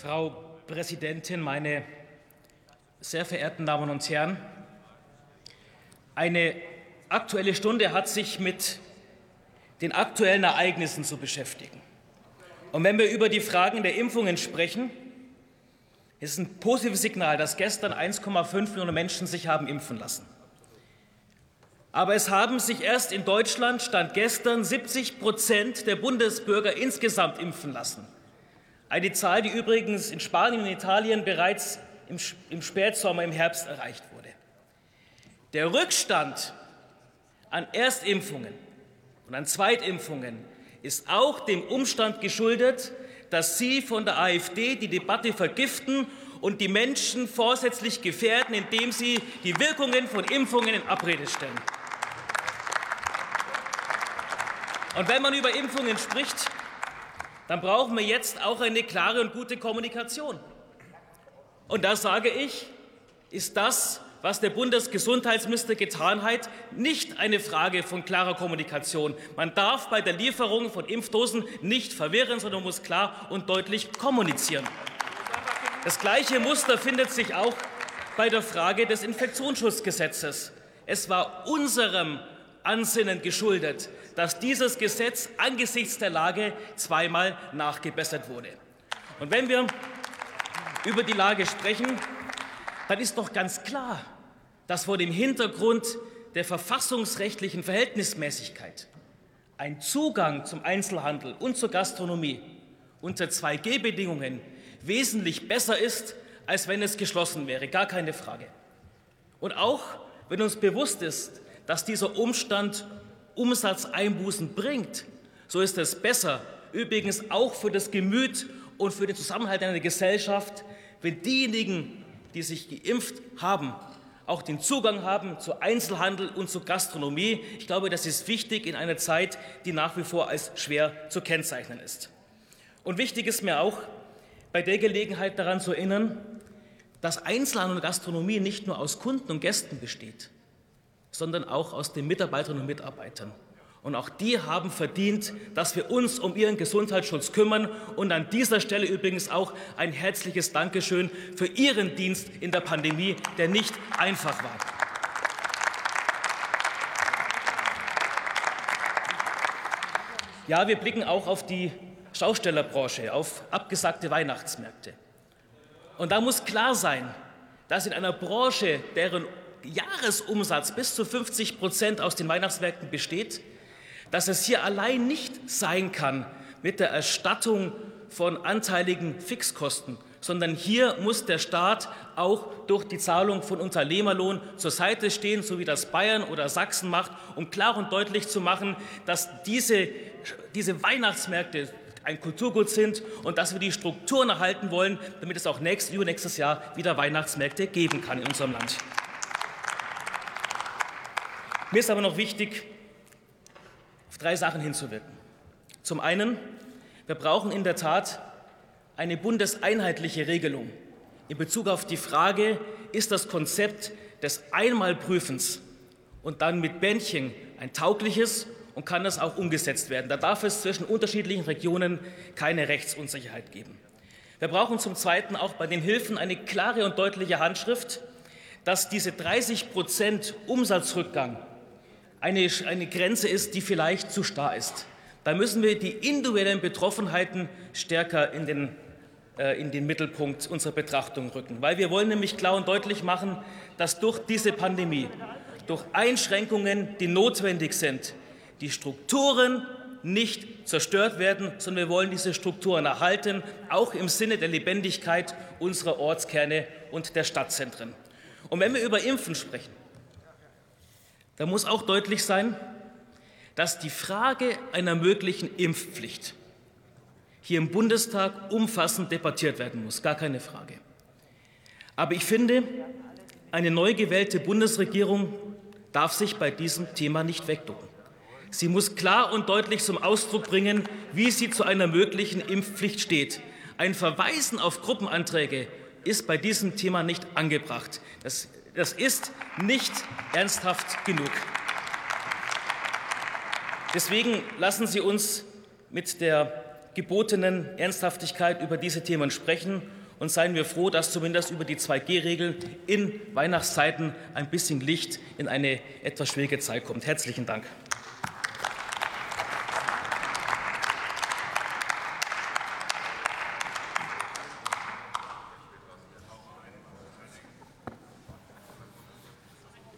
Frau Präsidentin, meine sehr verehrten Damen und Herren! Eine Aktuelle Stunde hat sich mit den aktuellen Ereignissen zu beschäftigen. Und wenn wir über die Fragen der Impfungen sprechen, ist es ein positives Signal, dass gestern 1,5 Millionen Menschen sich haben impfen lassen. Aber es haben sich erst in Deutschland, stand gestern, 70 Prozent der Bundesbürger insgesamt impfen lassen. Eine Zahl, die übrigens in Spanien und Italien bereits im Spätsommer, im Herbst erreicht wurde. Der Rückstand an Erstimpfungen und an Zweitimpfungen ist auch dem Umstand geschuldet, dass Sie von der AfD die Debatte vergiften und die Menschen vorsätzlich gefährden, indem Sie die Wirkungen von Impfungen in Abrede stellen. Und wenn man über Impfungen spricht, dann brauchen wir jetzt auch eine klare und gute Kommunikation. Und da sage ich, ist das, was der Bundesgesundheitsminister getan hat, nicht eine Frage von klarer Kommunikation. Man darf bei der Lieferung von Impfdosen nicht verwirren, sondern muss klar und deutlich kommunizieren. Das gleiche Muster findet sich auch bei der Frage des Infektionsschutzgesetzes. Es war unserem Ansinnen geschuldet, dass dieses Gesetz angesichts der Lage zweimal nachgebessert wurde. Und wenn wir über die Lage sprechen, dann ist doch ganz klar, dass vor dem Hintergrund der verfassungsrechtlichen Verhältnismäßigkeit ein Zugang zum Einzelhandel und zur Gastronomie unter 2G-Bedingungen wesentlich besser ist, als wenn es geschlossen wäre, gar keine Frage. Und auch wenn uns bewusst ist, dass dieser Umstand Umsatzeinbußen bringt, so ist es besser, übrigens auch für das Gemüt und für den Zusammenhalt einer Gesellschaft, wenn diejenigen, die sich geimpft haben, auch den Zugang haben zu Einzelhandel und zu Gastronomie. Ich glaube, das ist wichtig in einer Zeit, die nach wie vor als schwer zu kennzeichnen ist. Und wichtig ist mir auch, bei der Gelegenheit daran zu erinnern, dass Einzelhandel und Gastronomie nicht nur aus Kunden und Gästen besteht, sondern auch aus den Mitarbeiterinnen und Mitarbeitern. Und auch die haben verdient, dass wir uns um ihren Gesundheitsschutz kümmern. Und an dieser Stelle übrigens auch ein herzliches Dankeschön für Ihren Dienst in der Pandemie, der nicht einfach war. Ja, wir blicken auch auf die Schaustellerbranche, auf abgesagte Weihnachtsmärkte. Und da muss klar sein, dass in einer Branche, deren Jahresumsatz bis zu 50 Prozent aus den Weihnachtsmärkten besteht, dass es hier allein nicht sein kann mit der Erstattung von anteiligen Fixkosten, sondern hier muss der Staat auch durch die Zahlung von Unternehmerlohn zur Seite stehen, so wie das Bayern oder Sachsen macht, um klar und deutlich zu machen, dass diese, diese Weihnachtsmärkte ein Kulturgut sind und dass wir die Strukturen erhalten wollen, damit es auch nächstes, übernächstes Jahr wieder Weihnachtsmärkte geben kann in unserem Land. Mir ist aber noch wichtig, auf drei Sachen hinzuwirken. Zum einen, wir brauchen in der Tat eine bundeseinheitliche Regelung in Bezug auf die Frage, ist das Konzept des Einmalprüfens und dann mit Bändchen ein taugliches und kann das auch umgesetzt werden. Da darf es zwischen unterschiedlichen Regionen keine Rechtsunsicherheit geben. Wir brauchen zum Zweiten auch bei den Hilfen eine klare und deutliche Handschrift, dass diese 30 Prozent Umsatzrückgang eine, eine Grenze ist, die vielleicht zu starr ist. Da müssen wir die individuellen Betroffenheiten stärker in den, äh, in den Mittelpunkt unserer Betrachtung rücken. Weil wir wollen nämlich klar und deutlich machen, dass durch diese Pandemie, durch Einschränkungen, die notwendig sind, die Strukturen nicht zerstört werden, sondern wir wollen diese Strukturen erhalten, auch im Sinne der Lebendigkeit unserer Ortskerne und der Stadtzentren. Und wenn wir über Impfen sprechen, da muss auch deutlich sein, dass die Frage einer möglichen Impfpflicht hier im Bundestag umfassend debattiert werden muss, gar keine Frage. Aber ich finde, eine neu gewählte Bundesregierung darf sich bei diesem Thema nicht wegducken. Sie muss klar und deutlich zum Ausdruck bringen, wie sie zu einer möglichen Impfpflicht steht. Ein Verweisen auf Gruppenanträge ist bei diesem Thema nicht angebracht. Das das ist nicht ernsthaft genug. Deswegen lassen Sie uns mit der gebotenen Ernsthaftigkeit über diese Themen sprechen und seien wir froh, dass zumindest über die 2G-Regel in Weihnachtszeiten ein bisschen Licht in eine etwas schwierige Zeit kommt. Herzlichen Dank.